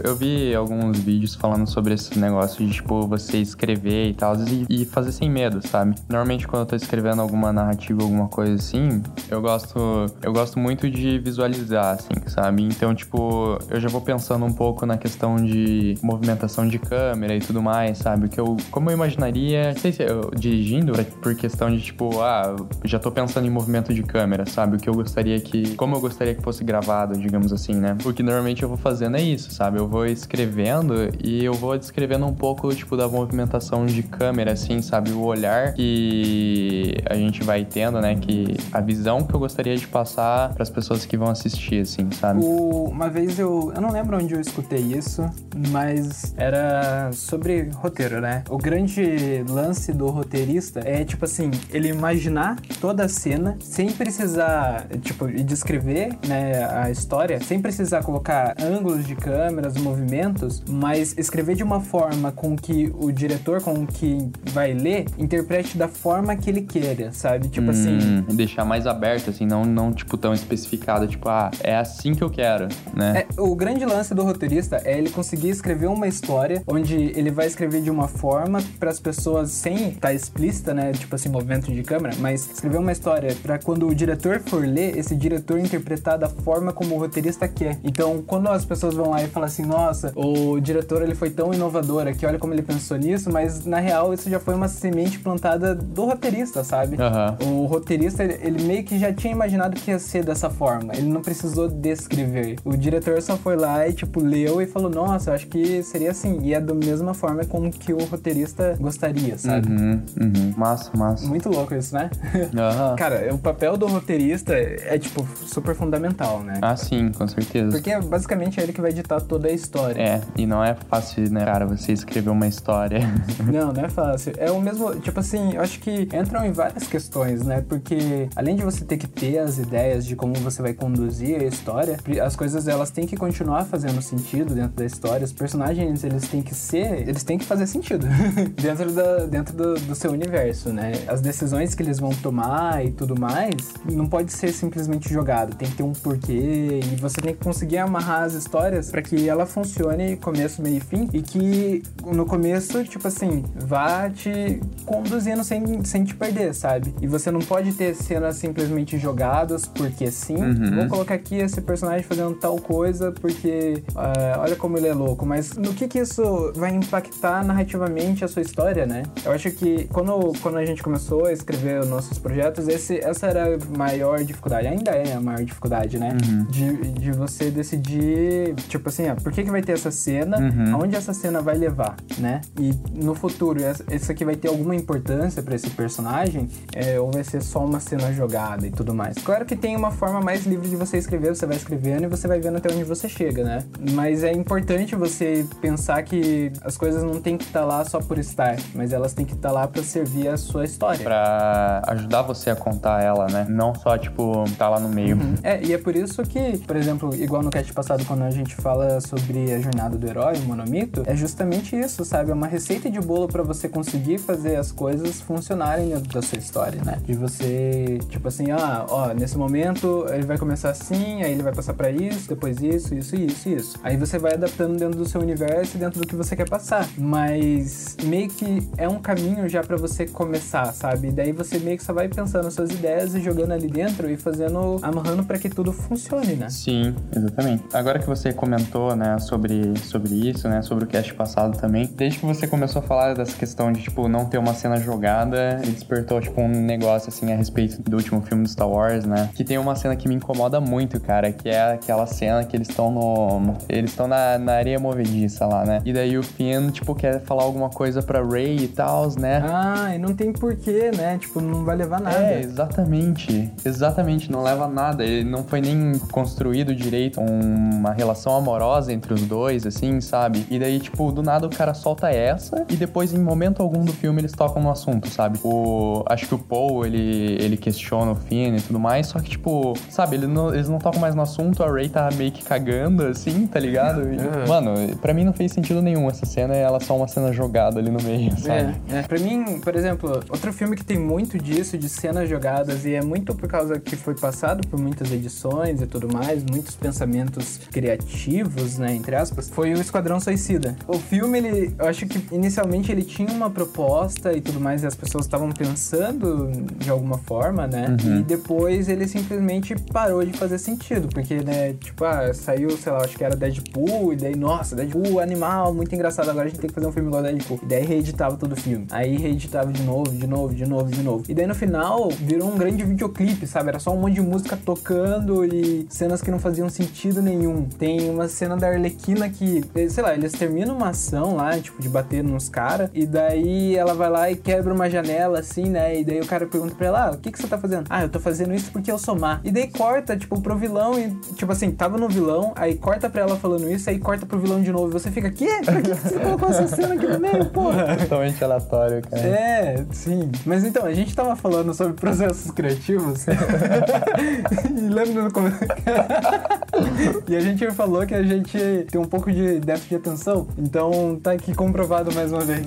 Speaker 2: Eu, vi alguns vídeos falando sobre esse negócio de, tipo, você escrever e tal, e, e fazer sem medo, sabe? Normalmente, quando eu tô escrevendo alguma narrativa, alguma coisa assim, eu gosto, eu gosto muito de visualizar, assim, sabe? Então, tipo, eu já vou pensando um pouco na questão de movimentação de câmera e tudo mais, sabe? Que eu, como eu imaginaria, sei se eu dirigindo, pra- por questão de, tipo, ah, já tô pensando em movimento de câmera, sabe? O que eu gostaria que, como eu gostaria que fosse gravado, digamos assim, né? O que normalmente eu vou fazendo é isso, sabe? Eu vou escrevendo e eu vou descrevendo um pouco, tipo, da movimentação de câmera, assim, sabe? O olhar que a gente vai tendo, né? Que a visão que eu gostaria de passar para as pessoas que vão assistir, assim, sabe?
Speaker 1: O, uma vez eu. Eu não lembro onde eu escutei isso, mas era sobre roteiro, né? O grande lance do roteirista é, tipo assim, ele imaginar toda a cena sem precisar, tipo, descrever, né, a história, sem precisar colocar ângulos de câmeras, movimentos, mas escrever de uma forma com que o diretor, com que vai ler, interprete da forma que ele queira, sabe? Tipo assim,
Speaker 2: hum, assim. Deixar mais aberto, assim, não, não, tipo, tão especificado, tipo, ah, é assim que eu quero, né?
Speaker 1: É, o grande lance do roteirista é ele conseguir escrever uma história onde ele vai escrever de uma forma para as pessoas sem estar tá explícita, né? Tipo assim, movimento de câmera, mas escrever uma história para quando o diretor for ler, esse diretor interpretar da forma como o roteirista quer. Então, quando as pessoas vão lá e falam assim, nossa, o diretor ele foi tão inovador aqui, olha como ele pensou nisso, mas na real isso já foi uma semente plantada do roteirista, sabe?
Speaker 2: Uhum.
Speaker 1: O roteirista, ele, ele meio que já tinha imaginado que ia ser dessa forma. Ele não precisou descrever. O diretor só foi lá e, tipo, leu e falou, nossa, eu acho que seria assim. E é da mesma forma como que o roteirista gostaria, sabe?
Speaker 2: Uhum, uhum. Massa, massa.
Speaker 1: Muito louco isso, né? <laughs>
Speaker 2: Uhum.
Speaker 1: Cara, o papel do roteirista é, tipo, super fundamental, né?
Speaker 2: Ah, sim, com certeza.
Speaker 1: Porque basicamente é ele que vai ditar toda a história.
Speaker 2: É, e não é fácil, né, cara, você escrever uma história. <laughs>
Speaker 1: não, não é fácil. É o mesmo, tipo assim, eu acho que entram em várias questões, né? Porque além de você ter que ter as ideias de como você vai conduzir a história, as coisas elas têm que continuar fazendo sentido dentro da história. Os personagens, eles têm que ser, eles têm que fazer sentido <laughs> dentro, da, dentro do, do seu universo, né? As decisões que eles vão tomar e tudo mais, não pode ser simplesmente jogado, tem que ter um porquê e você tem que conseguir amarrar as histórias para que ela funcione começo, meio e fim e que no começo, tipo assim, vá te conduzindo sem, sem te perder, sabe? E você não pode ter cenas simplesmente jogadas porque sim. Uhum. Vou colocar aqui esse personagem fazendo tal coisa porque uh, olha como ele é louco, mas no que que isso vai impactar narrativamente a sua história, né? Eu acho que quando, quando a gente começou a escrever os nossos projetos, esse, essa era a maior dificuldade, ainda é a maior dificuldade, né? Uhum. De, de você decidir, tipo assim, ah, por que, que vai ter essa cena, uhum. aonde essa cena vai levar, né? E no futuro, isso aqui vai ter alguma importância para esse personagem, é, ou vai ser só uma cena jogada e tudo mais. Claro que tem uma forma mais livre de você escrever, você vai escrevendo e você vai vendo até onde você chega, né? Mas é importante você pensar que as coisas não tem que estar tá lá só por estar, mas elas têm que estar tá lá para servir a sua história.
Speaker 2: Pra ajudar você a contar ela, né? Não só, tipo, tá lá no meio.
Speaker 1: Uhum. É, e é por isso que, por exemplo, igual no cast passado, quando a gente fala sobre a jornada do herói, o monomito, é justamente isso, sabe? É uma receita de bolo para você conseguir fazer as coisas funcionarem dentro da sua história, né? De você, tipo assim, ah, ó, nesse momento ele vai começar assim, aí ele vai passar para isso, depois isso, isso, isso, isso. Aí você vai adaptando dentro do seu universo dentro do que você quer passar. Mas meio que é um caminho já para você começar, sabe? Daí você meio que só vai pensando suas ideias e jogando ali dentro e fazendo, amarrando para que tudo funcione, né?
Speaker 2: Sim, exatamente. Agora que você comentou, né, sobre, sobre isso, né, sobre o cast passado também, desde que você começou a falar dessa questão de, tipo, não ter uma cena jogada, ele despertou, tipo, um negócio, assim, a respeito do último filme do Star Wars, né, que tem uma cena que me incomoda muito, cara, que é aquela cena que eles estão no... eles estão na, na areia movediça lá, né, e daí o Finn, tipo, quer falar alguma coisa pra Rey e tal, né.
Speaker 1: Ah, e não tem porquê, né, tipo, não vai levar nada.
Speaker 2: É, exatamente. Exatamente, não leva nada. Ele não foi nem construído direito uma relação amorosa entre os dois, assim, sabe? E daí, tipo, do nada o cara solta essa e depois, em momento algum do filme, eles tocam no assunto, sabe? O, acho que o Paul, ele, ele questiona o Finn e tudo mais, só que, tipo, sabe, ele não, eles não tocam mais no assunto, a Ray tá meio que cagando, assim, tá ligado? E, uhum. Mano, pra mim não fez sentido nenhum essa cena, ela é só uma cena jogada ali no meio, sabe?
Speaker 1: É, é. Pra mim, por exemplo, outro filme que tem muito disso, de cenas jogadas, e é muito por causa que foi passado por muitas edições e tudo mais, muitos pensamentos criativos, né, entre aspas, foi o Esquadrão Suicida. O filme, ele, eu acho que inicialmente ele tinha uma proposta e tudo mais, e as pessoas estavam pensando de alguma forma, né, uhum. e depois ele simplesmente parou de fazer sentido, porque, né, tipo, ah, saiu, sei lá, acho que era Deadpool, e daí, nossa, Deadpool, animal, muito engraçado, agora a gente tem que fazer um filme igual Deadpool. E daí reeditava todo o filme. Aí reeditava de novo, de novo, de novo, de novo. E daí no final virou um grande videoclipe, sabe? Era só um monte de música tocando e cenas que não faziam sentido nenhum. Tem uma cena da Arlequina que, sei lá, eles terminam uma ação lá, tipo, de bater nos caras, e daí ela vai lá e quebra uma janela, assim, né? E daí o cara pergunta pra ela, ah, o que, que você tá fazendo? Ah, eu tô fazendo isso porque eu sou má. E daí corta, tipo, pro vilão e, tipo assim, tava no vilão, aí corta pra ela falando isso, aí corta pro vilão de novo. E você fica, quê? Pra que você colocou essa cena aqui no meio, porra? <laughs>
Speaker 2: Totalmente aleatório, cara.
Speaker 1: É, sim. Mas então, a gente tava falando sobre processos criativos. <laughs> e lembra no começo. <laughs> e a gente falou que a gente tem um pouco de déficit de atenção. Então tá aqui comprovado mais uma vez.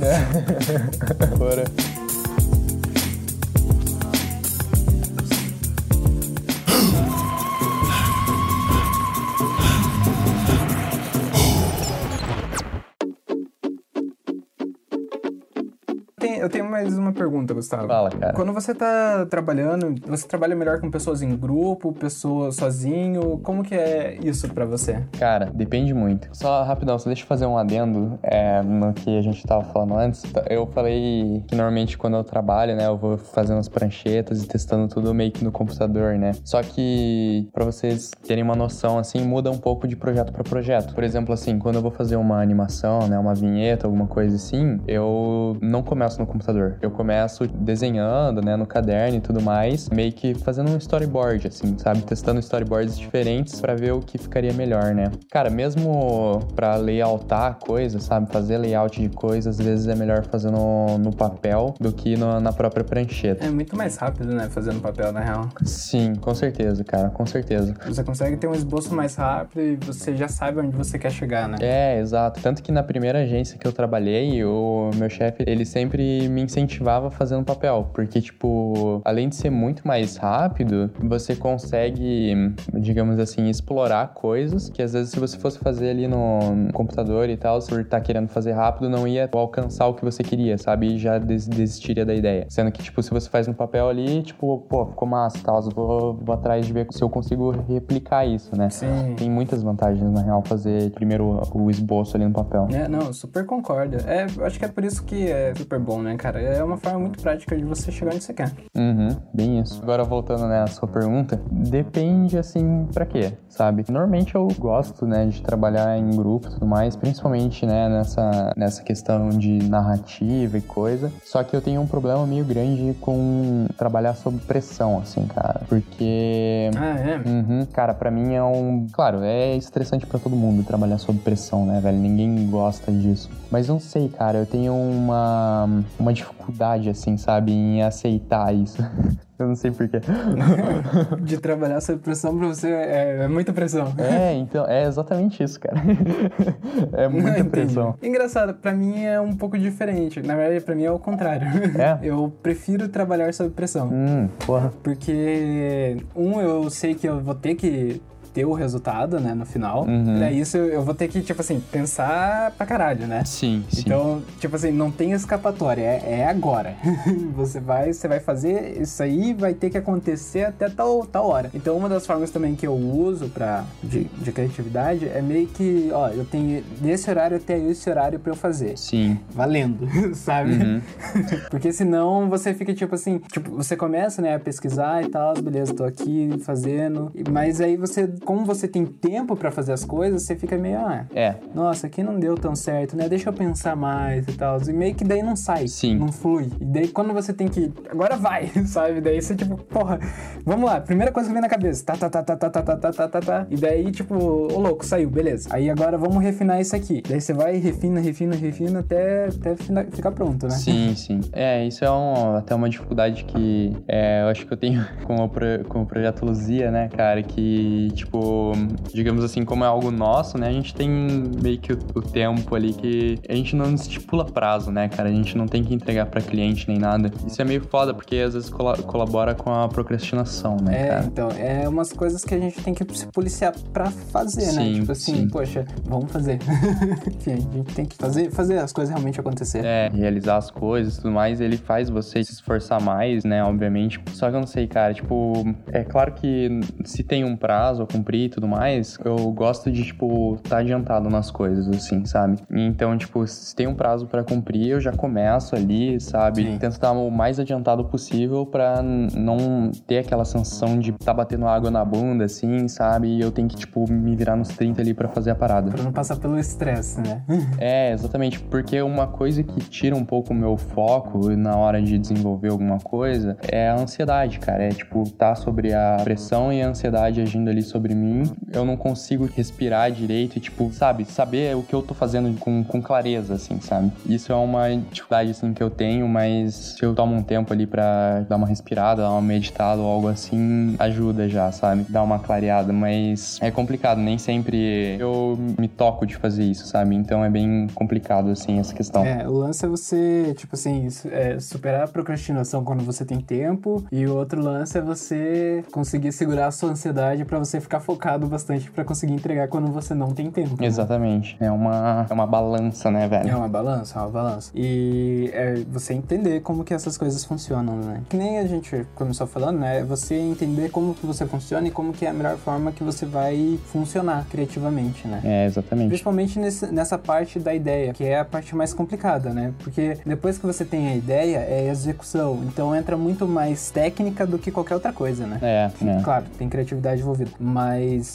Speaker 1: <laughs>
Speaker 2: Bora.
Speaker 1: Eu tenho mais uma pergunta, Gustavo.
Speaker 2: Fala, cara.
Speaker 1: Quando você tá trabalhando, você trabalha melhor com pessoas em grupo, pessoas sozinho? Como que é isso para você?
Speaker 2: Cara, depende muito. Só rapidão, só deixa eu fazer um adendo é, no que a gente tava falando antes. Eu falei que normalmente quando eu trabalho, né, eu vou fazendo as pranchetas e testando tudo meio que no computador, né? Só que para vocês terem uma noção assim, muda um pouco de projeto para projeto. Por exemplo, assim, quando eu vou fazer uma animação, né, uma vinheta, alguma coisa assim, eu não começo no computador. Eu começo desenhando, né, no caderno e tudo mais, meio que fazendo um storyboard, assim, sabe? Testando storyboards diferentes para ver o que ficaria melhor, né? Cara, mesmo para layoutar coisas, sabe? Fazer layout de coisas, às vezes é melhor fazer no, no papel do que no, na própria prancheta.
Speaker 1: É muito mais rápido, né? Fazer no papel, na real.
Speaker 2: Sim, com certeza, cara, com certeza.
Speaker 1: Você consegue ter um esboço mais rápido e você já sabe onde você quer chegar, né?
Speaker 2: É, exato. Tanto que na primeira agência que eu trabalhei, o meu chefe, ele sempre me incentivava fazendo papel, porque, tipo, além de ser muito mais rápido, você consegue, digamos assim, explorar coisas que às vezes se você fosse fazer ali no computador e tal, por estar tá querendo fazer rápido, não ia alcançar o que você queria, sabe? E já des desistiria da ideia. Sendo que, tipo, se você faz no papel ali, tipo, pô, ficou massa tal, vou, vou atrás de ver se eu consigo replicar isso, né?
Speaker 1: Sim.
Speaker 2: Tem muitas vantagens, na real, fazer primeiro o esboço ali no papel.
Speaker 1: É, não, super concordo. É, acho que é por isso que é super bom, né, cara? É uma forma muito prática de você chegar onde você quer.
Speaker 2: Uhum, bem isso. Agora voltando, né, à sua pergunta, depende, assim, para quê, sabe? Normalmente eu gosto, né, de trabalhar em grupo e tudo mais, principalmente, né, nessa, nessa questão de narrativa e coisa. Só que eu tenho um problema meio grande com trabalhar sob pressão, assim, cara. Porque...
Speaker 1: Ah, é?
Speaker 2: Uhum, cara, para mim é um... Claro, é estressante para todo mundo trabalhar sob pressão, né, velho? Ninguém gosta disso. Mas não sei, cara, eu tenho uma, uma dificuldade, assim, sabe, em aceitar isso. <laughs> Eu não sei porquê. <laughs>
Speaker 1: De trabalhar sob pressão pra você é, é, muita pressão.
Speaker 2: É, então, é exatamente isso, cara. <laughs> É muita não, pressão.
Speaker 1: Engraçado, pra mim é um pouco diferente. Na verdade, pra mim é o contrário.
Speaker 2: É?
Speaker 1: Eu prefiro trabalhar sob pressão.
Speaker 2: Hum, porra.
Speaker 1: Porque, um, eu sei que eu vou ter que ter o resultado, né, no final.
Speaker 2: Uhum.
Speaker 1: Pra isso eu vou ter que, tipo assim, pensar pra caralho, né?
Speaker 2: Sim, sim.
Speaker 1: Então, tipo assim, não tem escapatória, é, é agora. <laughs> você vai, você vai fazer isso aí, vai ter que acontecer até tal, tal hora. Então, uma das formas também que eu uso pra, de, de criatividade é meio que, ó, eu tenho desse horário até esse horário pra eu fazer.
Speaker 2: Sim.
Speaker 1: Valendo, <laughs> sabe?
Speaker 2: Uhum. <laughs>
Speaker 1: Porque senão você fica, tipo assim, tipo, você começa, né, a pesquisar e tal, beleza, tô aqui fazendo, mas aí você como você tem tempo para fazer as coisas, você fica meio, ah,
Speaker 2: é.
Speaker 1: nossa, aqui não deu tão certo, né? Deixa eu pensar mais e tal. E meio que daí não sai.
Speaker 2: Sim.
Speaker 1: Não flui. E daí quando você tem que. Agora vai, sabe? Daí você, tipo, porra, vamos lá, primeira coisa que vem na cabeça. Tá, tá, tá, tá, tá, tá, tá, tá, tá, tá, tá. E daí, tipo, ô louco, saiu, beleza. Aí agora vamos refinar isso aqui. Daí você vai, refina, refina, refina até, até ficar pronto, né?
Speaker 2: Sim, sim. É, isso é um, até uma dificuldade que é, eu acho que eu tenho com o, com o projeto Luzia, né, cara? Que, tipo, tipo, digamos assim, como é algo nosso, né? A gente tem meio que o, o tempo ali que a gente não estipula prazo, né, cara? A gente não tem que entregar para cliente nem nada. Isso é meio foda, porque às vezes colabora com a procrastinação, né,
Speaker 1: é,
Speaker 2: cara?
Speaker 1: então, é umas coisas que a gente tem que se policiar pra fazer, né?
Speaker 2: sim,
Speaker 1: né? Tipo assim,
Speaker 2: sim.
Speaker 1: poxa, vamos fazer. <laughs> Enfim, a gente tem que fazer, fazer as coisas realmente acontecer.
Speaker 2: É, realizar as coisas e tudo mais, ele faz você se esforçar mais, né, obviamente. Só que eu não sei, cara, tipo, é claro que se tem um prazo ou com cumprir e tudo mais, eu gosto de, tipo, estar tá adiantado nas coisas, assim, sabe? Então, tipo, se tem um prazo para cumprir, eu já começo ali, sabe? Sim. Tento estar o mais adiantado possível para não ter aquela sensação de tá batendo água na bunda, assim, sabe? E eu tenho que, tipo, me virar nos 30 ali para fazer a parada.
Speaker 1: Pra não passar pelo estresse, né? <laughs>
Speaker 2: é, exatamente. Porque uma coisa que tira um pouco o meu foco na hora de desenvolver alguma coisa é a ansiedade, cara. É, tipo, tá sobre a pressão e a ansiedade agindo ali sobre mim. Eu não consigo respirar direito e, tipo, sabe? Saber o que eu tô fazendo com, com clareza, assim, sabe? Isso é uma dificuldade, assim, que eu tenho, mas se eu tomo um tempo ali para dar uma respirada, dar uma meditada ou algo assim, ajuda já, sabe? Dar uma clareada, mas é complicado, nem sempre eu me toco de fazer isso, sabe? Então é bem complicado, assim, essa questão.
Speaker 1: É, o lance é você, tipo assim, é, superar a procrastinação quando você tem tempo, e o outro lance é você conseguir segurar a sua ansiedade para você ficar focado bastante para conseguir entregar quando você não tem tempo.
Speaker 2: Né? Exatamente. É uma, é uma balança, né, velho?
Speaker 1: É uma balança, é uma balança. E é você entender como que essas coisas funcionam, né? Que nem a gente começou falando, né? É você entender como que você funciona e como que é a melhor forma que você vai funcionar criativamente, né?
Speaker 2: É, exatamente.
Speaker 1: Principalmente nesse, nessa parte da ideia, que é a parte mais complicada, né? Porque depois que você tem a ideia, é a execução. Então entra muito mais técnica do que qualquer outra coisa, né?
Speaker 2: É, é.
Speaker 1: Claro, tem criatividade envolvida. Mas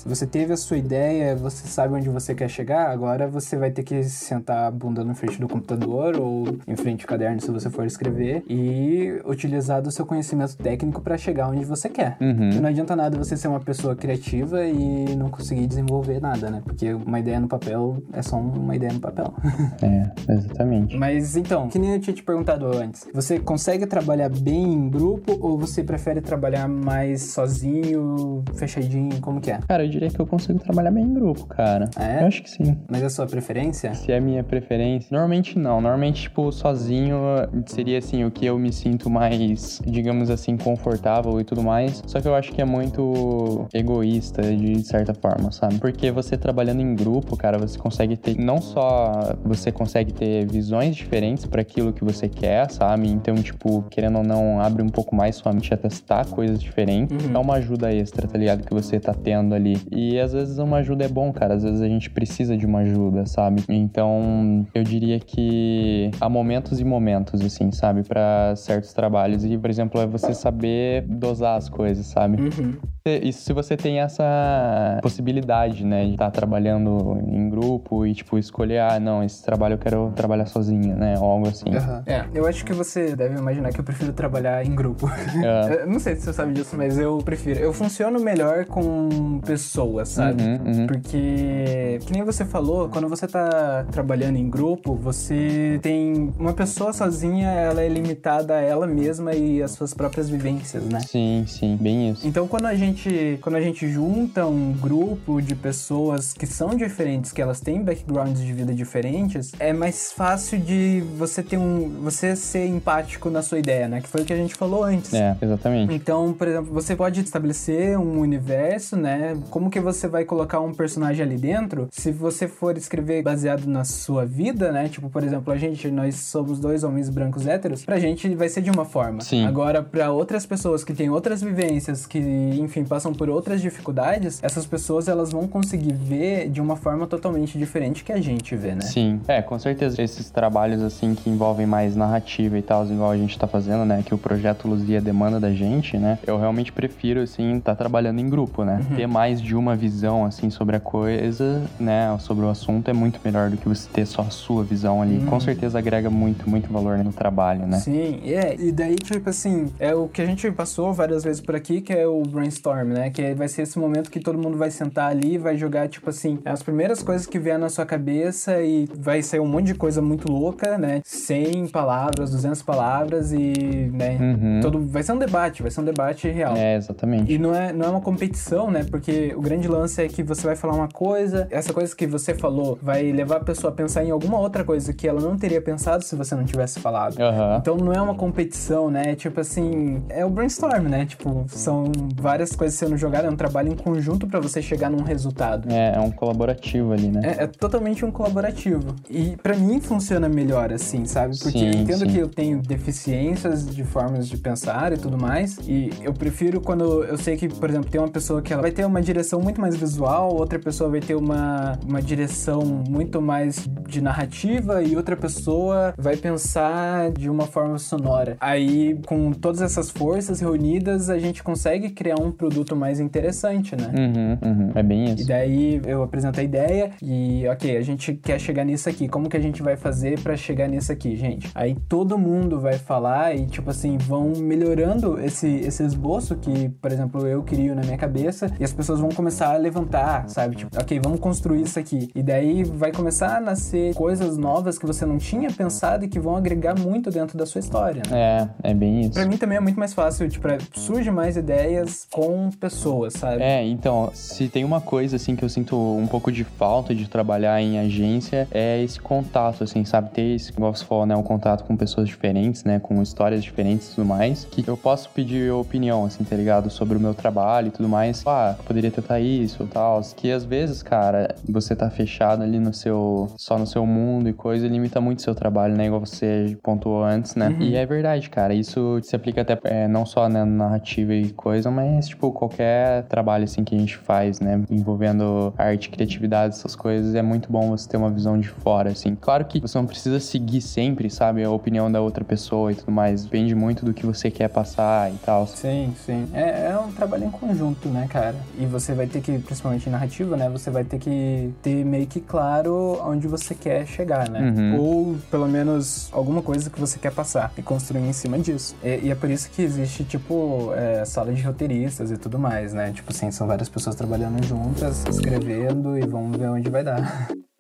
Speaker 1: você teve a sua ideia, você sabe onde você quer chegar, agora você vai ter que sentar a bunda na frente do computador ou em frente ao caderno se você for escrever e utilizar do seu conhecimento técnico para chegar onde você quer.
Speaker 2: Uhum.
Speaker 1: não adianta nada você ser uma pessoa criativa e não conseguir desenvolver nada, né? Porque uma ideia no papel é só uma ideia no papel. <laughs>
Speaker 2: é, exatamente.
Speaker 1: Mas então, que nem eu tinha te perguntado antes, você consegue trabalhar bem em grupo ou você prefere trabalhar mais sozinho, fechadinho? Como que é?
Speaker 2: Cara, eu diria que eu consigo trabalhar bem em grupo, cara.
Speaker 1: É?
Speaker 2: Eu acho que sim.
Speaker 1: Mas é a sua preferência?
Speaker 2: Se é a minha preferência. Normalmente não. Normalmente, tipo, sozinho seria assim, o que eu me sinto mais, digamos assim, confortável e tudo mais. Só que eu acho que é muito egoísta de certa forma, sabe? Porque você trabalhando em grupo, cara, você consegue ter não só você consegue ter visões diferentes para aquilo que você quer, sabe? Então, tipo, querendo ou não, abre um pouco mais sua mente a testar coisas diferentes. Uhum. É uma ajuda extra, tá ligado? Que você tá tendo ali. E às vezes uma ajuda é bom, cara. Às vezes a gente precisa de uma ajuda, sabe? Então, eu diria que há momentos e momentos, assim, sabe? para certos trabalhos. E, por exemplo, é você saber dosar as coisas, sabe?
Speaker 1: Uhum.
Speaker 2: E se você tem essa possibilidade, né, de estar tá trabalhando em grupo e, tipo, escolher, ah, não, esse trabalho eu quero trabalhar sozinha, né, ou algo assim.
Speaker 1: Uhum. É, eu acho que você deve imaginar que eu prefiro trabalhar em grupo. É. <laughs> não sei se você sabe disso, mas eu prefiro. Eu funciono melhor com pessoas, sabe?
Speaker 2: Uhum, uhum.
Speaker 1: Porque, que nem você falou, quando você tá trabalhando em grupo, você tem uma pessoa sozinha, ela é limitada a ela mesma e as suas próprias vivências, né?
Speaker 2: Sim, sim, bem isso.
Speaker 1: Então, quando a gente, quando a gente junta um grupo de pessoas que são diferentes, que elas têm backgrounds de vida diferentes, é mais fácil de você ter um, você ser empático na sua ideia, né? Que foi o que a gente falou antes.
Speaker 2: É, exatamente.
Speaker 1: Então, por exemplo, você pode estabelecer um universo, né? Como que você vai colocar um personagem ali dentro? Se você for escrever baseado na sua vida, né? Tipo, por exemplo, a gente, nós somos dois homens brancos héteros, pra gente vai ser de uma forma.
Speaker 2: Sim.
Speaker 1: Agora, para outras pessoas que têm outras vivências, que, enfim, passam por outras dificuldades, essas pessoas elas vão conseguir ver de uma forma totalmente diferente que a gente vê, né?
Speaker 2: Sim. É, com certeza. Esses trabalhos, assim, que envolvem mais narrativa e tal, igual a gente tá fazendo, né? Que o projeto Luzia demanda da gente, né? Eu realmente prefiro, assim, estar tá trabalhando em grupo, né? Uhum. Ter mais de uma visão, assim, sobre a coisa, né? Sobre o assunto é muito melhor do que você ter só a sua visão ali. Uhum. Com certeza agrega muito, muito valor no trabalho, né?
Speaker 1: Sim, é. E daí, tipo assim, é o que a gente passou várias vezes por aqui, que é o brainstorm, né? Que vai ser esse momento que todo mundo vai sentar ali e vai jogar, tipo assim, as primeiras coisas que vier na sua cabeça e vai sair um monte de coisa muito louca, né? 100 palavras, 200 palavras e, né?
Speaker 2: Uhum.
Speaker 1: Todo, vai ser um debate, vai ser um debate real.
Speaker 2: É, exatamente.
Speaker 1: E não é, não é uma competição, né? Porque o grande lance é que você vai falar uma coisa, essa coisa que você falou vai levar a pessoa a pensar em alguma outra coisa que ela não teria pensado se você não tivesse falado.
Speaker 2: Uhum.
Speaker 1: Então não é uma competição, né? Tipo assim, é o brainstorm, né? Tipo, são várias coisas sendo jogadas, é um trabalho em conjunto para você chegar num resultado.
Speaker 2: É, é um colaborativo ali, né?
Speaker 1: É, é totalmente um colaborativo. E para mim funciona melhor assim, sabe? Porque
Speaker 2: Sim,
Speaker 1: eu entendo
Speaker 2: sim.
Speaker 1: que eu tenho deficiências de formas de pensar e tudo mais. E eu prefiro quando eu sei que, por exemplo, tem uma pessoa que ela vai ter uma direção muito mais visual, outra pessoa vai ter uma, uma direção muito mais de narrativa e outra pessoa vai pensar de uma forma sonora. Aí, com todas essas forças reunidas, a gente consegue criar um produto mais interessante, né?
Speaker 2: Uhum, uhum. É bem
Speaker 1: E
Speaker 2: isso.
Speaker 1: daí eu apresento a ideia e, ok, a gente quer chegar nisso aqui. Como que a gente vai fazer pra chegar nisso aqui, gente? Aí todo mundo vai falar e, tipo assim, vão melhorando esse, esse esboço que, por exemplo, eu crio na minha cabeça e as pessoas vão começar a levantar, sabe? Tipo, ok, vamos construir isso aqui. E daí vai começar a nascer coisas novas que você não tinha pensado e que vão agregar muito dentro da sua história, né?
Speaker 2: É, é bem isso.
Speaker 1: Pra mim também é muito mais fácil, tipo, é- surge mais ideias com pessoas, sabe?
Speaker 2: É, então, se tem uma coisa, assim, que eu sinto um pouco de falta de trabalhar em agência, é esse contato, assim, sabe? Ter esse, igual você falou, né? Um contato com pessoas diferentes, né? Com histórias diferentes e tudo mais. Que eu posso pedir opinião, assim, tá ligado? Sobre o meu trabalho e tudo mais. Ah, poderia tentar isso e tal. Que às vezes, cara, você tá fechado ali no seu... Só no seu mundo e coisa, limita muito o seu trabalho, né? Igual você pontuou antes, né? E é verdade, cara. Isso se aplica até é, não só né, na narrativa e coisa, mas, tipo, qualquer trabalho, assim, que a gente faz, né? Envolvendo arte, criatividade, essas coisas. É muito bom você ter uma visão de fora, assim. Claro que você não precisa seguir sempre, sabe? A opinião da outra pessoa e tudo mais. Depende muito do que você quer passar e tal.
Speaker 1: Sim, sim. É, é um trabalho em conjunto, né, cara? E você vai ter que, principalmente em narrativa, né? Você vai ter que ter meio que claro onde você quer chegar, né?
Speaker 2: Uhum.
Speaker 1: Ou pelo menos alguma coisa que você quer passar e construir em cima disso. E, e é por isso que existe, tipo, é, sala de roteiristas e tudo mais, né? Tipo assim, são várias pessoas trabalhando juntas, escrevendo e vamos ver onde vai dar. <laughs>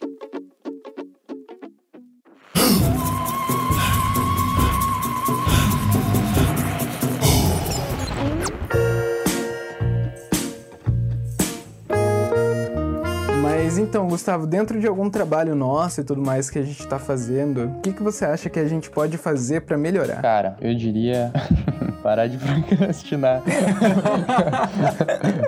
Speaker 1: então, Gustavo, dentro de algum trabalho nosso e tudo mais que a gente tá fazendo, o que, que você acha que a gente pode fazer pra melhorar?
Speaker 2: Cara, eu diria <laughs> parar de <laughs> procrastinar. <laughs>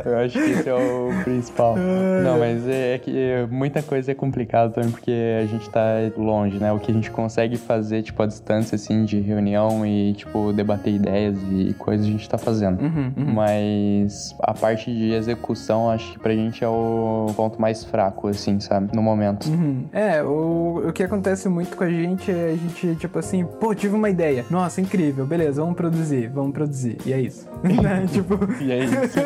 Speaker 2: eu acho que esse é o principal. Não, mas é que muita coisa é complicado também porque a gente tá longe, né? O que a gente consegue fazer, tipo, a distância, assim, de reunião e, tipo, debater ideias e coisas a gente tá fazendo.
Speaker 1: Uhum, uhum.
Speaker 2: Mas a parte de execução, acho que pra gente é o ponto mais fraco, assim, sabe? No momento.
Speaker 1: Uhum. É, o, o que acontece muito com a gente é a gente, tipo assim, pô, tive uma ideia. Nossa, incrível, beleza, vamos produzir, vamos produzir. E é isso. <laughs> Né? tipo,
Speaker 2: E é isso. <laughs>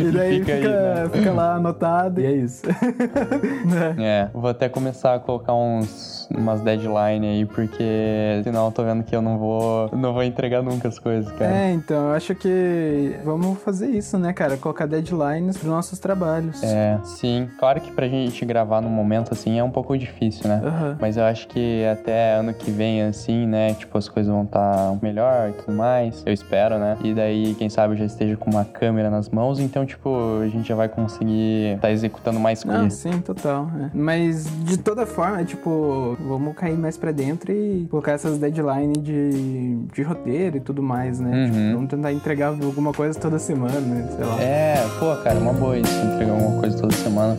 Speaker 1: e daí
Speaker 2: Fica
Speaker 1: fica,
Speaker 2: aí, né?
Speaker 1: fica lá anotado e é isso. <laughs> né?
Speaker 2: É, vou até começar a colocar uns umas deadline aí, porque senão eu tô vendo que eu não vou não vou entregar nunca as coisas, cara.
Speaker 1: É, então, eu acho que vamos fazer isso, né, cara? Colocar deadlines pros nossos trabalhos.
Speaker 2: É, sim. Claro que pra gente gravar no momento assim é um pouco difícil, né?
Speaker 1: Aham.
Speaker 2: Mas eu acho que até ano que vem, assim, né? Tipo, as coisas vão estar melhor e tudo mais. Eu espero, né? E daí, quem sabe, eu já esteja com uma câmera nas mãos. Então, tipo, a gente já vai conseguir estar executando mais
Speaker 1: Não,
Speaker 2: coisas.
Speaker 1: sim, total. é. Mas de toda forma, é tipo, vamos cair mais pra dentro e colocar essas deadlines de, de roteiro e tudo mais, né?
Speaker 2: Uhum.
Speaker 1: Tipo, vamos tentar entregar alguma coisa toda semana, né? sei lá.
Speaker 2: É, pô, cara, uma boa isso, entregar alguma coisa toda semana.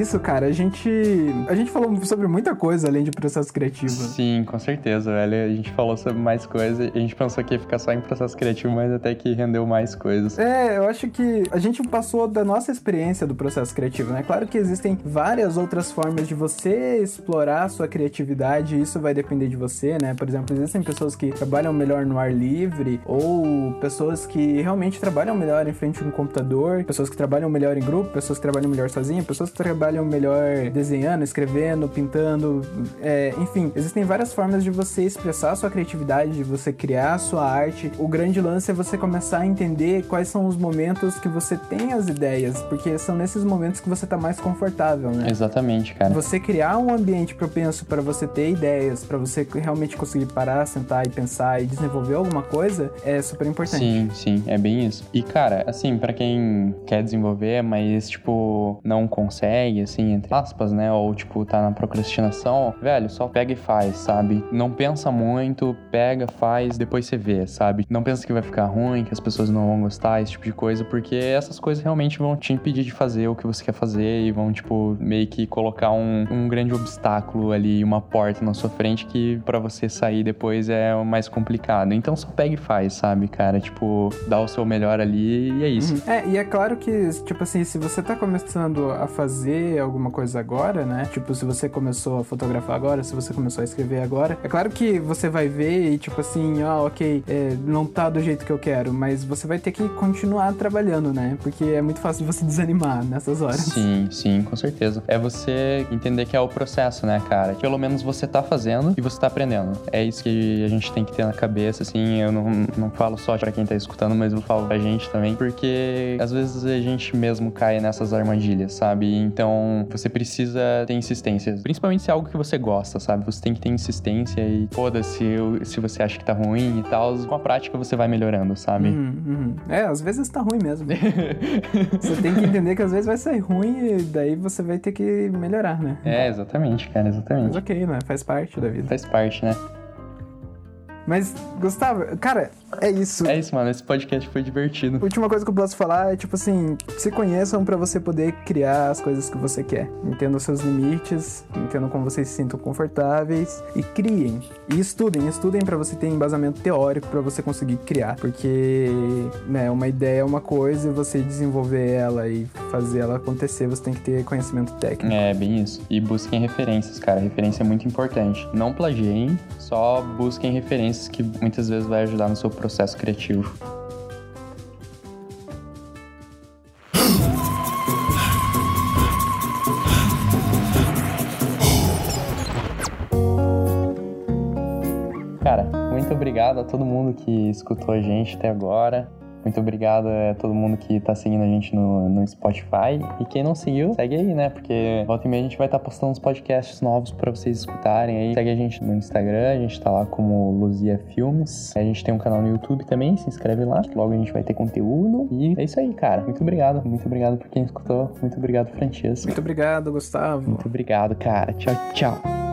Speaker 1: Isso, cara. A gente, a gente falou sobre muita coisa além de processo criativo.
Speaker 2: Sim, com certeza, velho. A gente falou sobre mais coisas. A gente pensou que ia ficar só em processo criativo, mas até que rendeu mais coisas.
Speaker 1: É, eu acho que a gente passou da nossa experiência do processo criativo, né? Claro que existem várias outras formas de você explorar a sua criatividade, e isso vai depender de você, né? Por exemplo, existem pessoas que trabalham melhor no ar livre, ou pessoas que realmente trabalham melhor em frente a um computador, pessoas que trabalham melhor em grupo, pessoas que trabalham melhor sozinha, pessoas que tra- trabalham melhor desenhando, escrevendo, pintando, é, enfim, existem várias formas de você expressar a sua criatividade, de você criar a sua arte. O grande lance é você começar a entender quais são os momentos que você tem as ideias, porque são nesses momentos que você tá mais confortável, né?
Speaker 2: Exatamente, cara.
Speaker 1: Você criar um ambiente propenso para você ter ideias, para você realmente conseguir parar, sentar e pensar e desenvolver alguma coisa, é super importante.
Speaker 2: Sim, sim, é bem isso. E cara, assim, para quem quer desenvolver, mas tipo não consegue, assim, entre aspas, né, ou tipo tá na procrastinação, velho, só pega e faz, sabe? Não pensa muito, pega, faz, depois você vê, sabe? Não pensa que vai ficar ruim, que as pessoas não vão gostar, esse tipo de coisa, porque essas coisas realmente vão te impedir de fazer o que você quer fazer e vão, tipo, meio que colocar um, um grande obstáculo ali, uma porta na sua frente que para você sair depois é mais complicado. Então só pega e faz, sabe, cara? Tipo, dá o seu melhor ali e é isso. Uhum.
Speaker 1: É, e é claro que, tipo assim, se você tá começando a fazer alguma coisa agora, né? Tipo, se você começou a fotografar agora, se você começou a escrever agora, é claro que você vai ver e, tipo assim, oh, ok, é, não tá do jeito que eu quero, mas você vai ter que continuar trabalhando, né? Porque é muito fácil você <laughs> desanimar nessas horas.
Speaker 2: Sim, sim, com certeza. É você entender que é o processo, né, cara? Pelo menos você tá fazendo e você tá aprendendo. É isso que a gente tem que ter na cabeça, assim. Eu não, não falo só para quem tá escutando, mas eu falo pra gente também, porque às vezes a gente mesmo cai nessas armadilhas, sabe? Então você precisa ter insistência, principalmente se é algo que você gosta, sabe? Você tem que ter insistência e foda-se se você acha que tá ruim e tal. Com a prática você vai melhorando, sabe?
Speaker 1: Uhum, uhum. É, às vezes tá ruim mesmo. <laughs> você tem que entender que às vezes vai sair ruim e daí você vai ter que melhorar, né?
Speaker 2: É, exatamente, cara, exatamente.
Speaker 1: Mas ok, né? Faz parte da vida.
Speaker 2: Faz parte, né?
Speaker 1: Mas, Gustavo, cara, é isso.
Speaker 2: É isso, mano. Esse podcast foi divertido.
Speaker 1: Última coisa que eu posso falar é, tipo assim, se conheçam para você poder criar as coisas que você quer. Entendam seus limites, entendam como vocês se sintam confortáveis e criem. E estudem, estudem para você ter embasamento teórico para você conseguir criar. Porque, né, uma ideia é uma coisa e você desenvolver ela e fazer ela acontecer, você tem que ter conhecimento técnico.
Speaker 2: É, bem isso. E busquem referências, cara. Referência é muito importante. Não plagiem, só busquem referências que muitas vezes vai ajudar no seu processo criativo. Cara, muito obrigado a todo mundo que escutou a gente até agora. Muito obrigado a todo mundo que tá seguindo a gente no, no Spotify. E quem não seguiu, segue aí, né? Porque volta e meia a gente vai estar tá postando uns podcasts novos para vocês escutarem aí. Segue a gente no Instagram, a gente tá lá como Luzia Filmes. A gente tem um canal no YouTube também, se inscreve lá. Logo a gente vai ter conteúdo. E é isso aí, cara. Muito obrigado. Muito obrigado por quem escutou. Muito obrigado, Francesco.
Speaker 1: Muito obrigado, Gustavo.
Speaker 2: Muito obrigado, cara. Tchau, tchau.